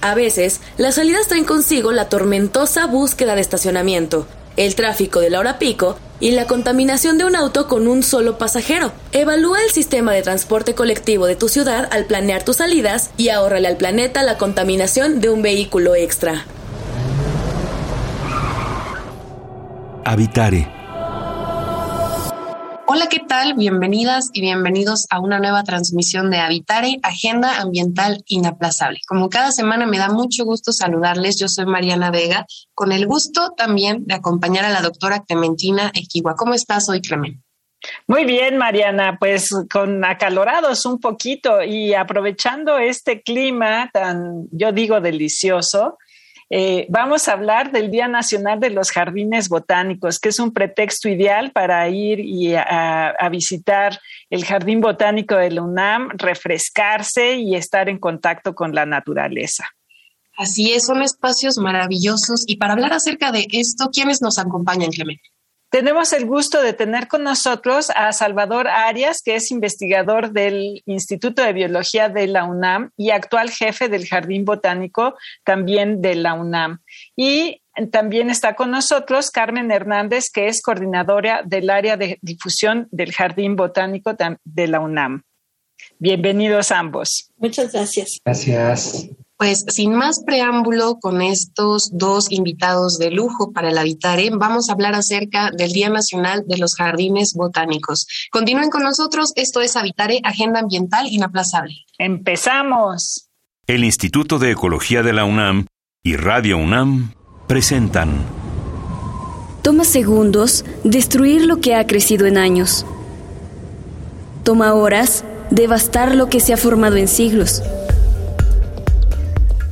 A veces, las salidas traen consigo la tormentosa búsqueda de estacionamiento, el tráfico de la hora pico y la contaminación de un auto con un solo pasajero. Evalúa el sistema de transporte colectivo de tu ciudad al planear tus salidas y ahórrale al planeta la contaminación de un vehículo extra. Habitare Hola, ¿qué tal? Bienvenidas y bienvenidos a una nueva transmisión de Habitare, Agenda Ambiental Inaplazable. Como cada semana me da mucho gusto saludarles, yo soy Mariana Vega, con el gusto también de acompañar a la doctora Clementina Equigua. ¿Cómo estás hoy, Clemen? Muy bien, Mariana, pues con acalorados un poquito y aprovechando este clima tan, yo digo, delicioso, eh, vamos a hablar del Día Nacional de los Jardines Botánicos, que es un pretexto ideal para ir y a, visitar el Jardín Botánico de la UNAM, refrescarse y estar en contacto con la naturaleza. Así es, son espacios maravillosos. Y para hablar acerca de esto, ¿quiénes nos acompañan, Clemente? Tenemos el gusto de tener con nosotros a Salvador Arias, que es investigador del Instituto de Biología de la UNAM y actual jefe del Jardín Botánico también de la UNAM. Y también está con nosotros Carmen Hernández, que es coordinadora del área de difusión del Jardín Botánico de la UNAM. Bienvenidos ambos. Muchas gracias. Gracias. Pues sin más preámbulo con estos dos invitados de lujo para el Habitare, vamos a hablar acerca del Día Nacional de los Jardines Botánicos. Continúen con nosotros, esto es Habitare, Agenda Ambiental Inaplazable. Empezamos. El Instituto de Ecología de la UNAM y Radio UNAM presentan. Toma segundos destruir lo que ha crecido en años. Toma horas devastar lo que se ha formado en siglos.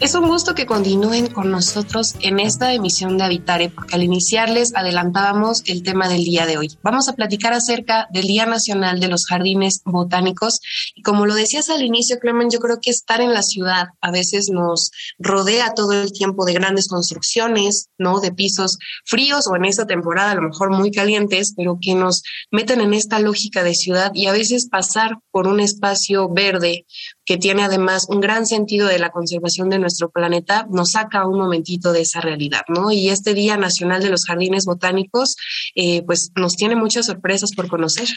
Es un gusto que continúen con nosotros en esta emisión de Habitare, porque al iniciarles adelantábamos el tema del día de hoy. Vamos a platicar acerca del Día Nacional de los Jardines Botánicos. Y como lo decías al inicio, Clemen, yo creo que estar en la ciudad a veces nos rodea todo el tiempo de grandes construcciones, ¿no? De pisos fríos o en esta temporada a lo mejor muy calientes, pero que nos meten en esta lógica de ciudad y a veces pasar por un espacio verde que tiene además un gran sentido de la conservación de nuestro planeta, nos saca un momentito de esa realidad, ¿no? Y este Día Nacional de los Jardines Botánicos, eh, pues nos tiene muchas sorpresas por conocer.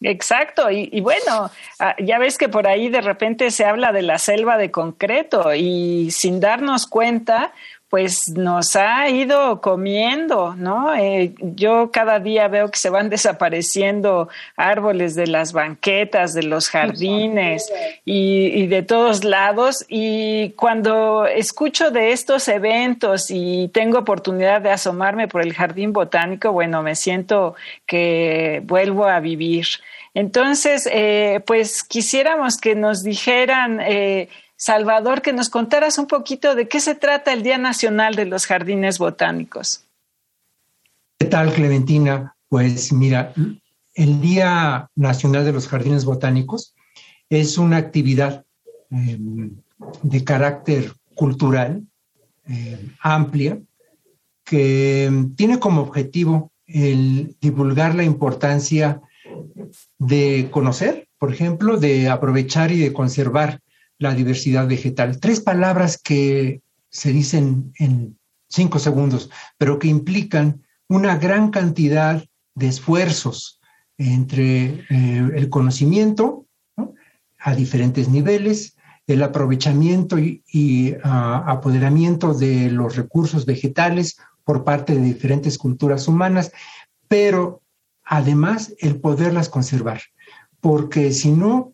Exacto, y, y, bueno, ah, ya ves que por ahí de repente se habla de la selva de concreto y sin darnos cuenta, pues nos ha ido comiendo, ¿no? Eh, yo cada día veo que se van desapareciendo árboles de las banquetas, de los jardines y, de todos lados. Y cuando escucho de estos eventos y tengo oportunidad de asomarme por el jardín botánico, bueno, me siento que vuelvo a vivir. Entonces, eh, pues quisiéramos que nos dijeran... Eh, Salvador, que nos contaras un poquito de qué se trata el Día Nacional de los Jardines Botánicos. ¿Qué tal, Clementina? Pues mira, el Día Nacional de los Jardines Botánicos es una actividad em, de carácter cultural em, amplia que tiene como objetivo el divulgar la importancia de conocer, por ejemplo, de aprovechar y de conservar la diversidad vegetal. Tres palabras que se dicen en cinco segundos, pero que implican una gran cantidad de esfuerzos entre eh, el conocimiento a diferentes niveles, el aprovechamiento y, ah, apoderamiento de los recursos vegetales por parte de diferentes culturas humanas, pero además el poderlas conservar, porque si no,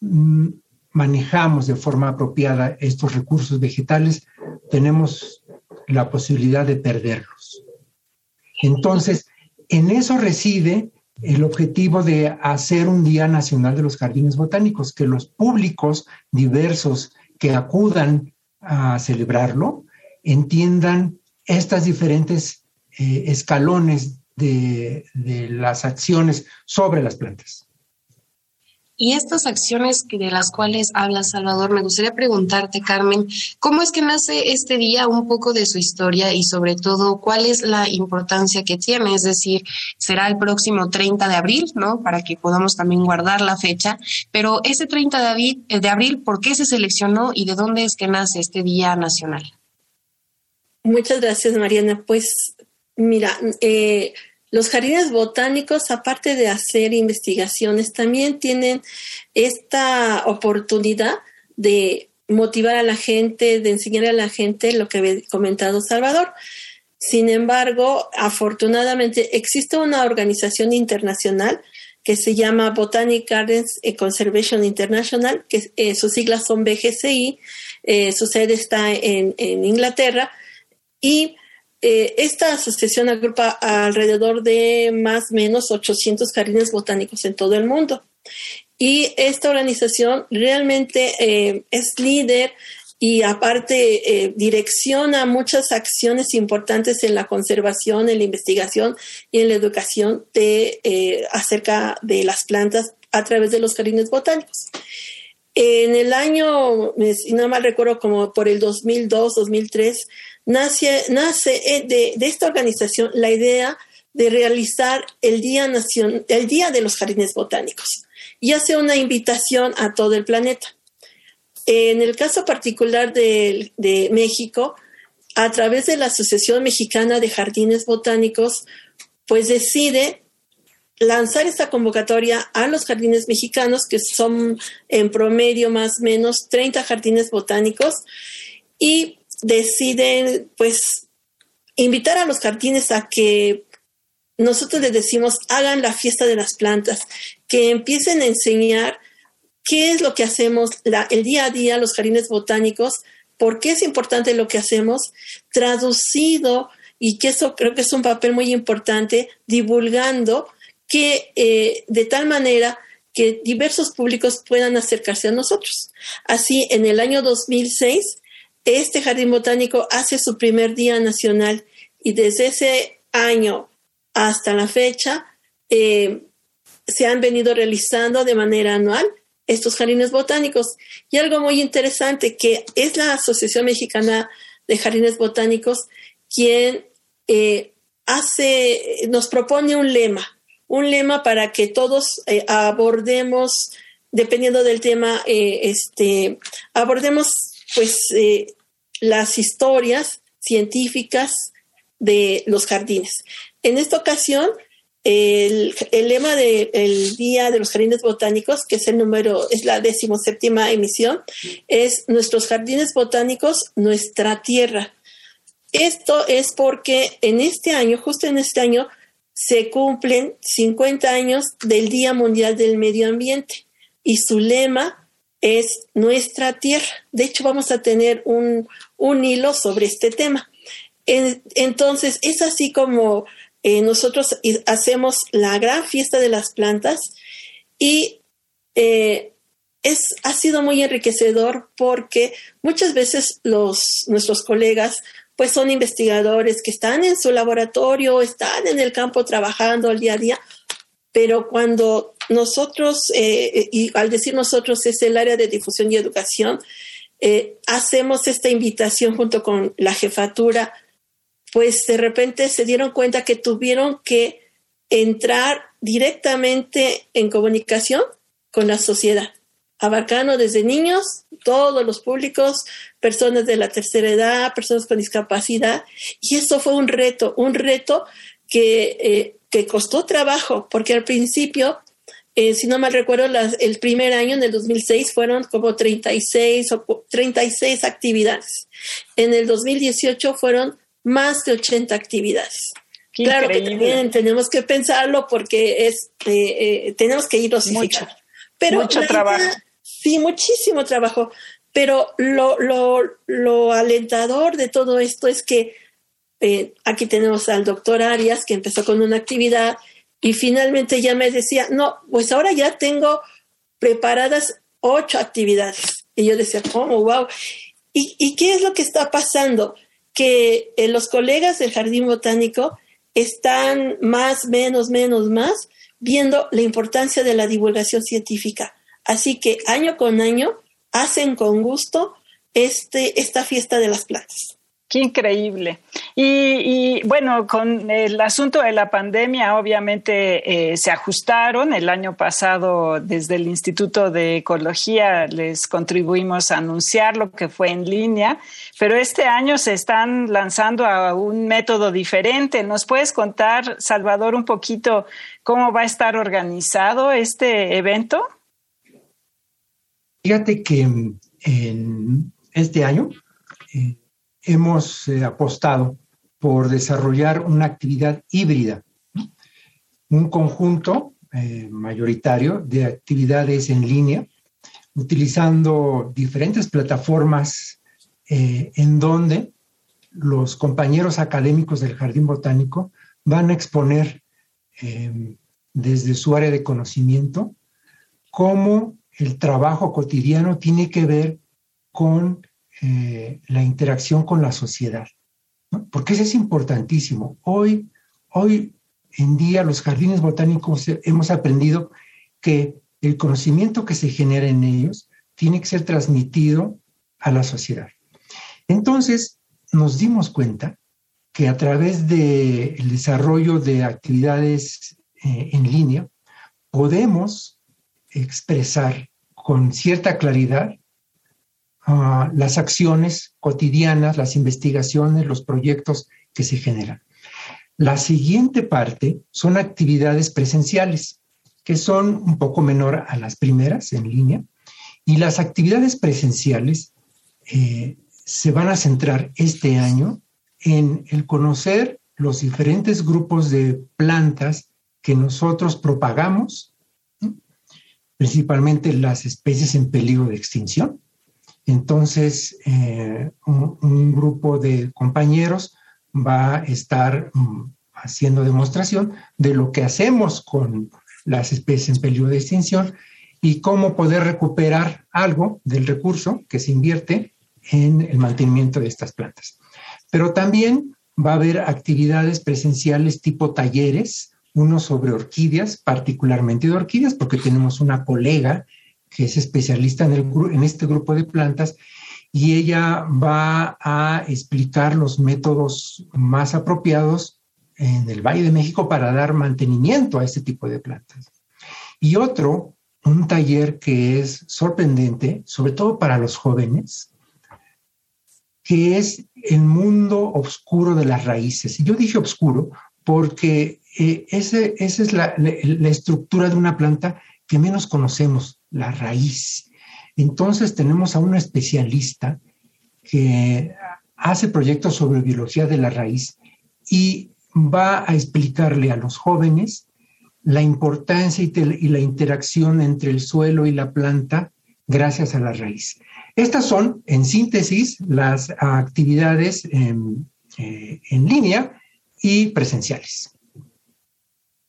mm, manejamos de forma apropiada estos recursos vegetales, tenemos la posibilidad de perderlos. Entonces, en eso reside el objetivo de hacer un Día Nacional de los Jardines Botánicos, que los públicos diversos que acudan a celebrarlo entiendan estas diferentes eh, escalones de las acciones sobre las plantas. Y estas acciones de las cuales habla Salvador, me gustaría preguntarte, Carmen, ¿cómo es que nace este día, un poco de su historia y sobre todo cuál es la importancia que tiene? Es decir, será el próximo 30 de abril, ¿no? Para que podamos también guardar la fecha, pero ese 30 de abril, eh, de abril ¿por qué se seleccionó y de dónde es que nace este Día Nacional? Muchas gracias, Mariana. Pues mira, eh, los jardines botánicos, aparte de hacer investigaciones, también tienen esta oportunidad de motivar a la gente, de enseñar a la gente lo que había comentado Salvador. Sin embargo, afortunadamente existe una organización internacional que se llama Botanic Gardens Conservation International, que eh, sus siglas son BGCI, eh, su sede está en, en Inglaterra, y eh, esta asociación agrupa alrededor de más o menos 800 jardines botánicos en todo el mundo. Y esta organización realmente eh, es líder y aparte eh, direcciona muchas acciones importantes en la conservación, en la investigación y en la educación de, acerca de las plantas a través de los jardines botánicos. En el año, si no mal recuerdo, como por el 2002, 2003, nace, nace eh, de, esta organización la idea de realizar el Día, el Día de los Jardines Botánicos y hace una invitación a todo el planeta. En el caso particular de, de México, a través de la Asociación Mexicana de Jardines Botánicos, pues decide lanzar esta convocatoria a los jardines mexicanos, que son en promedio más o menos 30 jardines botánicos, y deciden pues invitar a los jardines a que nosotros les decimos hagan la fiesta de las plantas, que empiecen a enseñar qué es lo que hacemos el día a día, los jardines botánicos, por qué es importante lo que hacemos, traducido y que eso creo que es un papel muy importante, divulgando que eh, de tal manera que diversos públicos puedan acercarse a nosotros. Así, en el año 2006 este jardín botánico hace su primer día nacional y desde ese año hasta la fecha eh, se han venido realizando de manera anual estos jardines botánicos. Y algo muy interesante que es la Asociación Mexicana de Jardines Botánicos quien eh, hace, nos propone un lema, un lema para que todos eh, abordemos, dependiendo del tema, este, abordemos pues las historias científicas de los jardines. En esta ocasión, el, lema del Día de los Jardines Botánicos, que es el número, es la decimoséptima emisión, es Nuestros Jardines Botánicos, nuestra tierra. Esto es porque en este año, justo en este año, se cumplen 50 años del Día Mundial del Medio Ambiente y su lema es nuestra tierra. De hecho, vamos a tener un, hilo sobre este tema. entonces, es así como eh, nosotros hacemos la gran fiesta de las plantas y eh, es, ha sido muy enriquecedor porque muchas veces los, nuestros colegas pues son investigadores que están en su laboratorio, están en el campo trabajando al día a día, pero cuando nosotros, eh, y al decir nosotros es el área de difusión y educación, eh, hacemos esta invitación junto con la jefatura, pues de repente se dieron cuenta que tuvieron que entrar directamente en comunicación con la sociedad, abarcando desde niños, todos los públicos, personas de la tercera edad, personas con discapacidad, y eso fue un reto, un reto que, eh, que costó trabajo, porque al principio eh, si no mal recuerdo, el primer año, en el 2006, fueron como 36, o 36 actividades. En el 2018 fueron más de 80 actividades. claro que también tenemos que pensarlo porque es, eh, eh, tenemos que ir dosificando. Pero mucho trabajo. sí, muchísimo trabajo. Pero lo, lo, lo alentador de todo esto es que aquí tenemos al doctor Arias, que empezó con una actividad y finalmente ya me decía, no, pues ahora ya tengo preparadas ocho actividades. Y yo decía, ¿cómo? ¡Wow! ¿Y, ¿Y, qué es lo que está pasando? Que eh, los colegas del Jardín Botánico están más, menos, menos, más, viendo la importancia de la divulgación científica. Así que año con año hacen con gusto este, esta fiesta de las plantas. Qué increíble. Y, bueno, con el asunto de la pandemia, obviamente eh, se ajustaron. El año pasado, desde el Instituto de Ecología, les contribuimos a anunciar lo que fue en línea, pero este año se están lanzando a un método diferente. ¿Nos puedes contar, Salvador, un poquito cómo va a estar organizado este evento? Fíjate que en este año, eh, hemos eh, apostado por desarrollar una actividad híbrida, un conjunto eh, mayoritario de actividades en línea, utilizando diferentes plataformas eh, en donde los compañeros académicos del Jardín Botánico van a exponer desde su área de conocimiento cómo el trabajo cotidiano tiene que ver con eh, la interacción con la sociedad. Porque eso es importantísimo. Hoy, hoy en día los jardines botánicos hemos aprendido que el conocimiento que se genera en ellos tiene que ser transmitido a la sociedad. Entonces, nos dimos cuenta que a través del desarrollo de actividades eh, en línea, podemos expresar con cierta claridad las acciones cotidianas, las investigaciones, los proyectos que se generan. La siguiente parte son actividades presenciales, que son un poco menor a las primeras en línea, y las actividades presenciales eh, se van a centrar este año en el conocer los diferentes grupos de plantas que nosotros propagamos, principalmente las especies en peligro de extinción, entonces, eh, un, grupo de compañeros va a estar mm, haciendo demostración de lo que hacemos con las especies en peligro de extinción y cómo poder recuperar algo del recurso que se invierte en el mantenimiento de estas plantas. Pero también va a haber actividades presenciales tipo talleres, uno sobre orquídeas, particularmente de orquídeas, porque tenemos una colega que es especialista en, este grupo de plantas, y ella va a explicar los métodos más apropiados en el Valle de México para dar mantenimiento a este tipo de plantas. Y otro, un taller que es sorprendente, sobre todo para los jóvenes, que es el mundo oscuro de las raíces. Y yo dije oscuro porque eh, esa es la estructura de una planta que menos conocemos la raíz. Entonces tenemos a una especialista que hace proyectos sobre biología de la raíz y va a explicarle a los jóvenes la importancia y, la interacción entre el suelo y la planta gracias a la raíz. Estas son, en síntesis, las actividades en eh, línea y presenciales.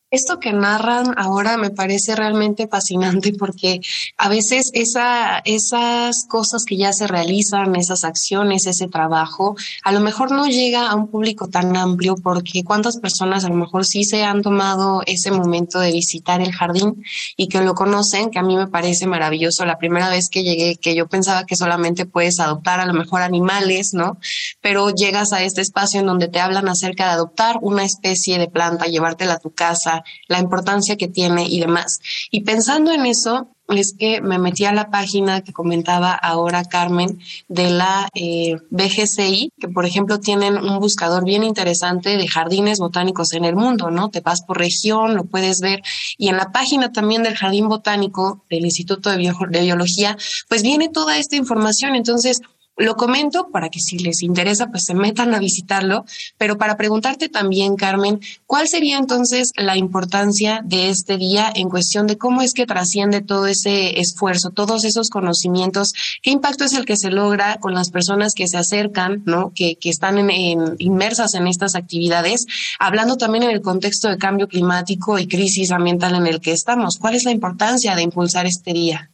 Esto que narran ahora me parece realmente fascinante porque a veces esa, esas cosas que ya se realizan, esas acciones, ese trabajo, a lo mejor no llega a un público tan amplio porque cuántas personas a lo mejor sí se han tomado ese momento de visitar el jardín y que lo conocen, que a mí me parece maravilloso. La primera vez que llegué, que yo pensaba que solamente puedes adoptar a lo mejor animales, ¿no? Pero llegas a este espacio en donde te hablan acerca de adoptar una especie de planta, llevártela a tu casa la importancia que tiene y demás. Y pensando en eso, es que me metí a la página que comentaba ahora Carmen de la eh, BGCI, que por ejemplo tienen un buscador bien interesante de jardines botánicos en el mundo, ¿no? Te vas por región, lo puedes ver. Y en la página también del Jardín Botánico del Instituto de, de Biología, pues viene toda esta información. Entonces, Lo comento para que si les interesa, pues se metan a visitarlo, pero para preguntarte también, Carmen, ¿cuál sería entonces la importancia de este día en cuestión de cómo es que trasciende todo ese esfuerzo, todos esos conocimientos? ¿Qué impacto es el que se logra con las personas que se acercan, ¿no? que, que están en, inmersas en estas actividades, hablando también en el contexto de cambio climático y crisis ambiental en el que estamos? ¿Cuál es la importancia de impulsar este día?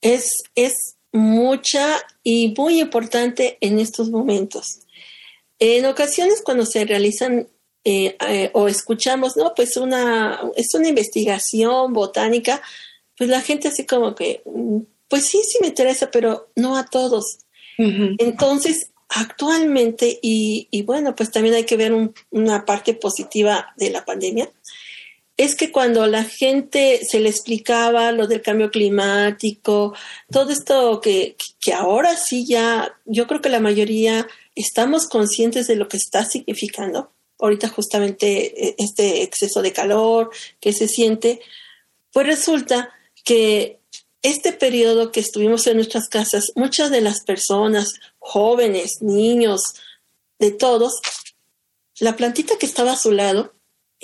Es, es mucha y muy importante en estos momentos. En ocasiones cuando se realizan eh, eh, o escuchamos, no, pues una, es una investigación botánica, pues la gente así como que, mm, pues sí, sí me interesa, pero no a todos. Entonces, actualmente, y, y, bueno, pues también hay que ver una parte positiva de la pandemia, es que cuando la gente se le explicaba lo del cambio climático, todo esto que, que ahora sí ya, yo creo que la mayoría estamos conscientes de lo que está significando. Ahorita justamente eh, este exceso de calor que se siente, pues resulta que este periodo que estuvimos en nuestras casas, muchas de las personas, jóvenes, niños, de todos, la plantita que estaba a su lado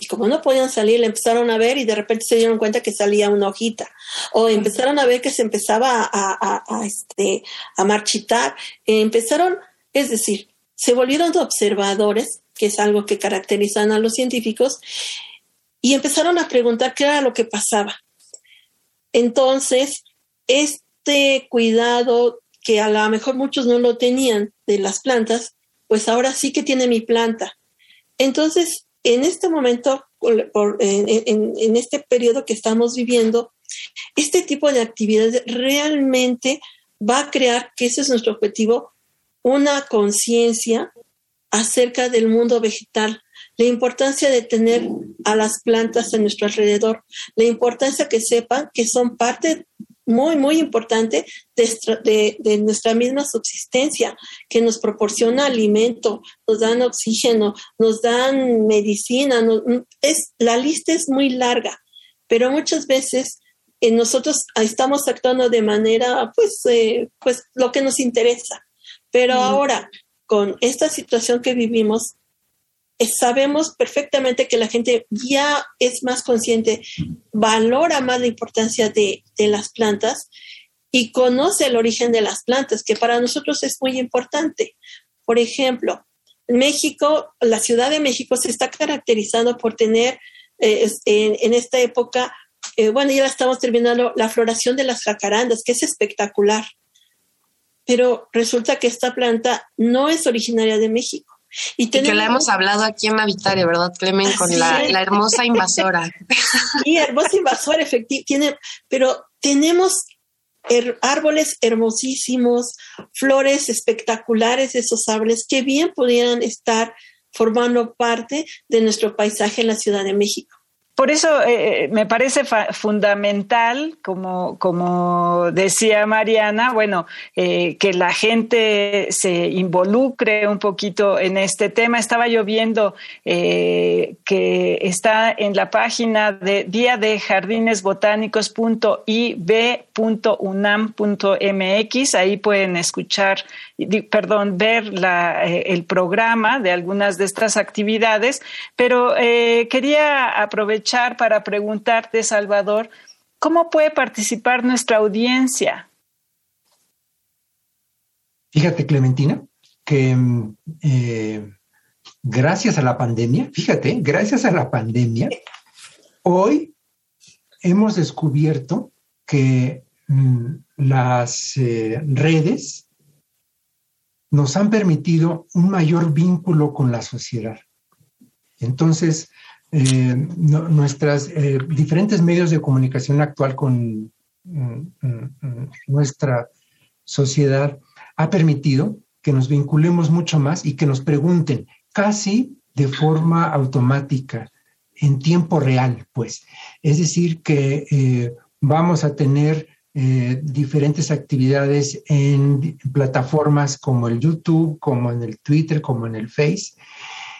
y como no podían salir, le empezaron a ver y de repente se dieron cuenta que salía una hojita. O empezaron a ver que se empezaba a, a, este, a marchitar. empezaron, es decir, se volvieron observadores, que es algo que caracterizan a los científicos, y empezaron a preguntar qué era lo que pasaba. Entonces, este cuidado que a lo mejor muchos no lo tenían de las plantas, pues ahora sí que tiene mi planta. Entonces, en este momento, en, este periodo que estamos viviendo, este tipo de actividades realmente va a crear, que ese es nuestro objetivo, una conciencia acerca del mundo vegetal, la importancia de tener a las plantas a nuestro alrededor, la importancia que sepan que son parte muy, muy importante de, nuestra misma subsistencia, que nos proporciona alimento, nos dan oxígeno, nos dan medicina, es, la lista es muy larga, pero muchas veces eh, nosotros estamos actuando de manera, pues, eh, pues lo que nos interesa. Pero ahora, con esta situación que vivimos, sabemos perfectamente que la gente ya es más consciente, valora más la importancia de, las plantas y conoce el origen de las plantas, que para nosotros es muy importante. Por ejemplo, México, la Ciudad de México se está caracterizando por tener eh, en, esta época, eh, bueno, ya estamos terminando, la floración de las jacarandas, que es espectacular. Pero resulta que esta planta no es originaria de México y, que la hemos hablado aquí en Habitaria, ¿verdad, Clemen? Con la, hermosa invasora. Sí, hermosa invasora, efectivamente. Pero tenemos árboles hermosísimos, flores espectaculares, esos árboles que bien pudieran estar formando parte de nuestro paisaje en la Ciudad de México. Por eso eh, eh, me parece fundamental, como, como decía Mariana, bueno, eh, que la gente se involucre un poquito en este tema. Estaba yo viendo que está en la página de día de jardinesbotánicos.ib.unam.mx. Ahí pueden escuchar, perdón, ver el programa de algunas de estas actividades. Pero quería aprovechar para preguntarte, Salvador, ¿cómo puede participar nuestra audiencia? Fíjate, Clementina, que eh, gracias a la pandemia, fíjate, gracias a la pandemia, hoy hemos descubierto que mm, las eh, redes nos han permitido un mayor vínculo con la sociedad. Entonces, eh, nuestras eh, diferentes medios de comunicación actual con mm, mm, mm, nuestra sociedad ha permitido que nos vinculemos mucho más y que nos pregunten casi de forma automática, en tiempo real, pues. Es decir, que eh, vamos a tener diferentes actividades en plataformas como el YouTube, como en el Twitter, como en el Face,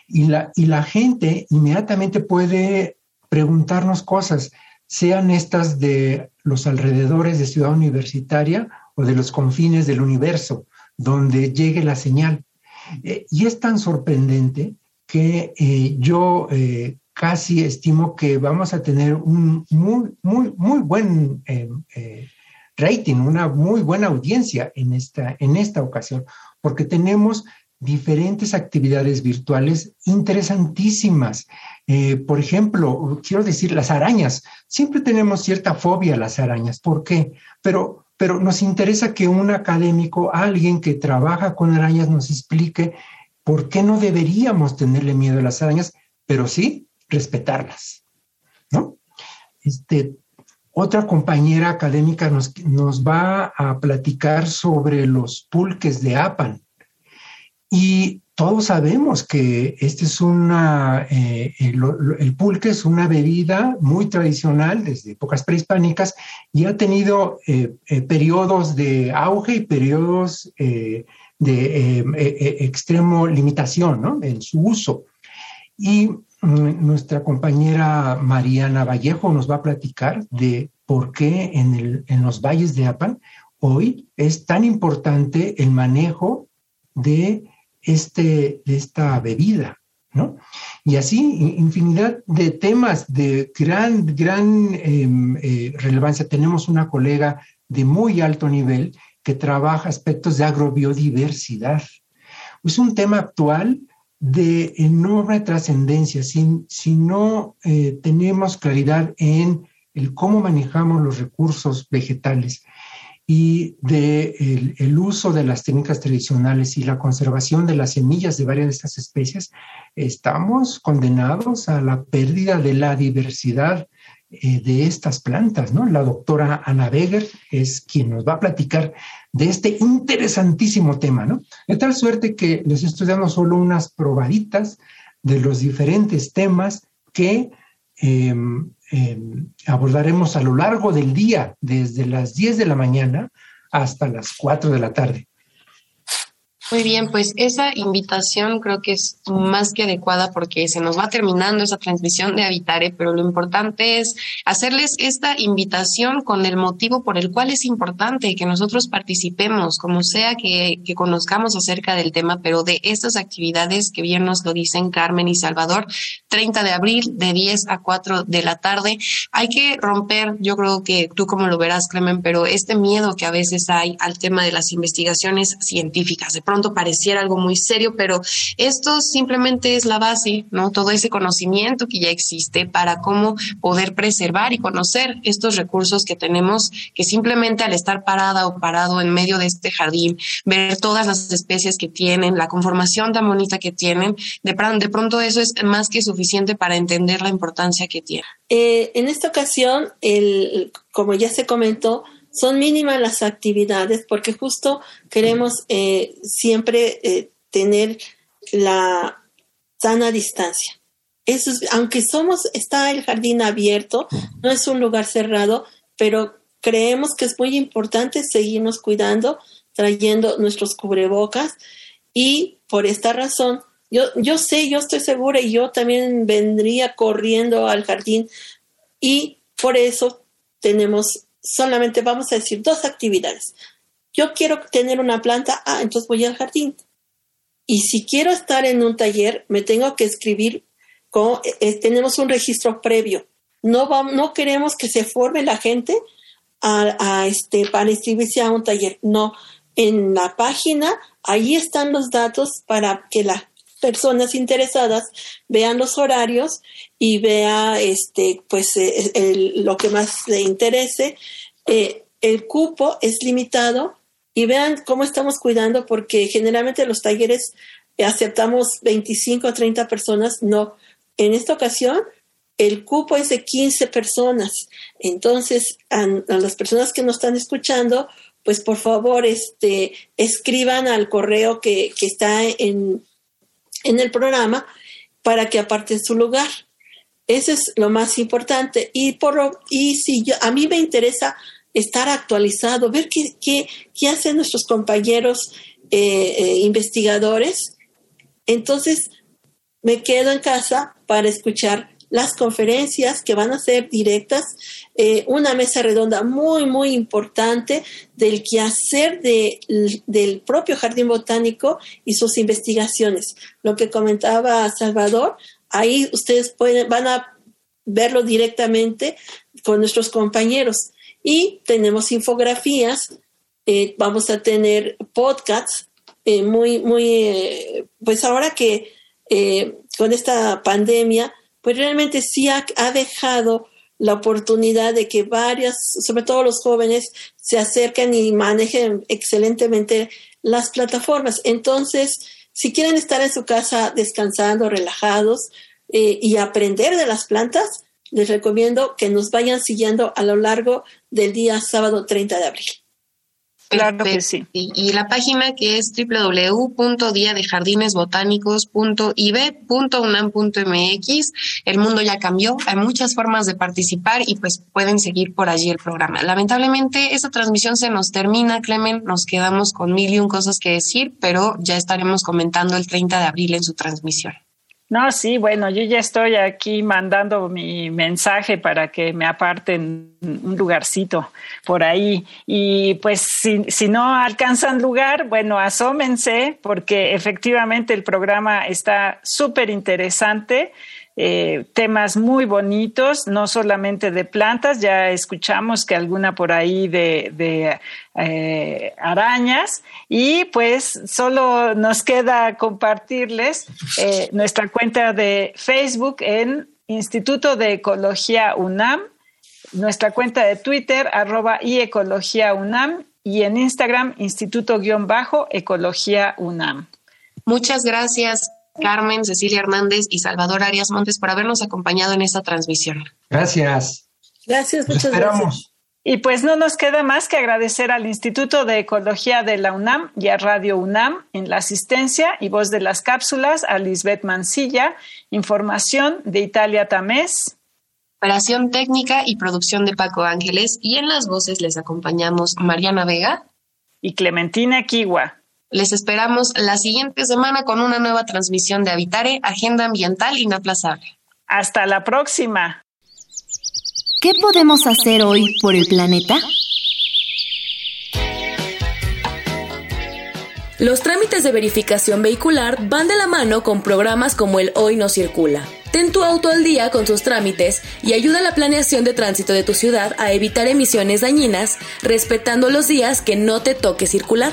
y la, y la gente inmediatamente puede preguntarnos cosas, sean estas de los alrededores de Ciudad Universitaria o de los confines del universo, donde llegue la señal. Eh, y es tan sorprendente que eh, yo eh, casi estimo que vamos a tener un muy, muy, muy buen rating, una muy buena audiencia en esta, en esta ocasión, porque tenemos diferentes actividades virtuales interesantísimas. por ejemplo, quiero decir, las arañas. Siempre tenemos cierta fobia a las arañas. ¿Por qué? Pero pero nos interesa que un académico, alguien que trabaja con arañas, nos explique por qué no deberíamos tenerle miedo a las arañas, pero sí respetarlas, ¿no? Este, otra compañera académica nos, nos va a platicar sobre los pulques de Apan. Y todos sabemos que este es una, eh, el, pulque es una bebida muy tradicional desde épocas prehispánicas y ha tenido eh, eh, periodos de auge y periodos de extremo limitación en su uso. Y mm, nuestra compañera Mariana Vallejo nos va a platicar de por qué en, en los valles de Apan hoy es tan importante el manejo de este, esta bebida, ¿no? Y así infinidad de temas de gran, gran em, eh, relevancia. Tenemos una colega de muy alto nivel que trabaja aspectos de agrobiodiversidad. Es un tema actual de enorme trascendencia. Si, si no eh, tenemos claridad en el cómo manejamos los recursos vegetales, y de el, uso de las técnicas tradicionales y la conservación de las semillas de varias de estas especies, estamos condenados a la pérdida de la diversidad eh, de estas plantas, ¿no? La doctora Ana Beger es quien nos va a platicar de este interesantísimo tema, ¿no? De tal suerte que les estoy dando solo unas probaditas de los diferentes temas que em, Em, abordaremos a lo largo del día, desde las 10 de la mañana hasta las 4 de la tarde. Muy bien, pues esa invitación creo que es más que adecuada porque se nos va terminando esa transmisión de Habitare, pero lo importante es hacerles esta invitación con el motivo por el cual es importante que nosotros participemos, como sea que, que conozcamos acerca del tema, pero de estas actividades que bien nos lo dicen Carmen y Salvador, 30 de abril de 10 a 4 de la tarde. Hay que romper, yo creo que tú como lo verás, Clemen, pero este miedo que a veces hay al tema de las investigaciones científicas. De pronto pareciera algo muy serio, pero esto simplemente es la base, ¿no? Todo ese conocimiento que ya existe para cómo poder preservar y conocer estos recursos que tenemos, que simplemente al estar parada o parado en medio de este jardín, ver todas las especies que tienen, la conformación tan bonita que tienen, de, de pronto eso es más que suficiente para entender la importancia que tiene. Eh, en esta ocasión, el, como ya se comentó, son mínimas las actividades porque justo queremos eh, siempre eh, tener la sana distancia. Eso aunque somos, está el jardín abierto, no es un lugar cerrado, pero creemos que es muy importante seguirnos cuidando, trayendo nuestros cubrebocas y por esta razón, yo, yo sé, yo estoy segura y yo también vendría corriendo al jardín y por eso tenemos solamente vamos a decir dos actividades. Yo quiero tener una planta, ah, entonces voy al jardín. Y si quiero estar en un taller, me tengo que escribir, con, eh, tenemos un registro previo. No, queremos que se forme la gente a, este, para inscribirse a un taller. No, en la página, ahí están los datos para que las personas interesadas vean los horarios y vea este, pues, eh, lo que más le interese eh, el cupo es limitado y vean cómo estamos cuidando porque generalmente los talleres aceptamos 25 o 30 personas, no. En esta ocasión el cupo es de 15 personas. Entonces, a, las personas que nos están escuchando, pues por favor, este, escriban al correo que, está en, en, el programa para que aparten su lugar. Eso es lo más importante. Y, por y si yo, a mí me interesa estar actualizado, ver qué, qué, hacen nuestros compañeros eh, eh, investigadores. Entonces, me quedo en casa para escuchar las conferencias que van a ser directas, eh, una mesa redonda muy, muy importante del quehacer de, del propio jardín botánico y sus investigaciones. Lo que comentaba Salvador, ahí ustedes pueden, van a verlo directamente con nuestros compañeros. Y tenemos infografías, eh, vamos a tener podcasts eh, muy, muy, pues ahora que con esta pandemia, pues realmente sí ha, dejado la oportunidad de que varias, sobre todo los jóvenes, se acerquen y manejen excelentemente las plataformas. Entonces, si quieren estar en su casa descansando, relajados eh, y aprender de las plantas, les recomiendo que nos vayan siguiendo a lo largo del día sábado 30 de abril. Claro que sí. Y la página que es www.diadejardinesbotánicos.ib.unam.mx. El mundo ya cambió, hay muchas formas de participar y pues pueden seguir por allí el programa. Lamentablemente esta transmisión se nos termina, Clemen, nos quedamos con mil y un cosas que decir, pero ya estaremos comentando el 30 de abril en su transmisión. No, sí, bueno, yo ya estoy aquí mandando mi mensaje para que me aparten un lugarcito por ahí. Y pues si, si no alcanzan lugar, bueno, asómense porque efectivamente el programa está súper interesante. Eh, temas muy bonitos, no solamente de plantas, ya escuchamos que alguna por ahí de, eh, arañas y pues solo nos queda compartirles eh, nuestra cuenta de Facebook en Instituto de Ecología UNAM, nuestra cuenta de Twitter arroba y Ecología UNAM y en Instagram Instituto-Ecología UNAM. Muchas gracias. Carmen, Cecilia Hernández y Salvador Arias Montes por habernos acompañado en esta transmisión. Gracias. Gracias, muchas gracias. Y pues no nos queda más que agradecer al Instituto de Ecología de la UNAM y a Radio UNAM en la asistencia y voz de las cápsulas a Lisbeth Mancilla, información de Italia Tamés. Operación técnica y producción de Paco Ángeles y en las voces les acompañamos Mariana Vega y Clementina Kiwa. Les esperamos la siguiente semana con una nueva transmisión de Habitare, Agenda Ambiental Inaplazable. Hasta la próxima. ¿Qué podemos hacer hoy por el planeta? Los trámites de verificación vehicular van de la mano con programas como el Hoy no circula. Ten tu auto al día con sus trámites y ayuda a la planeación de tránsito de tu ciudad a evitar emisiones dañinas, respetando los días que no te toque circular.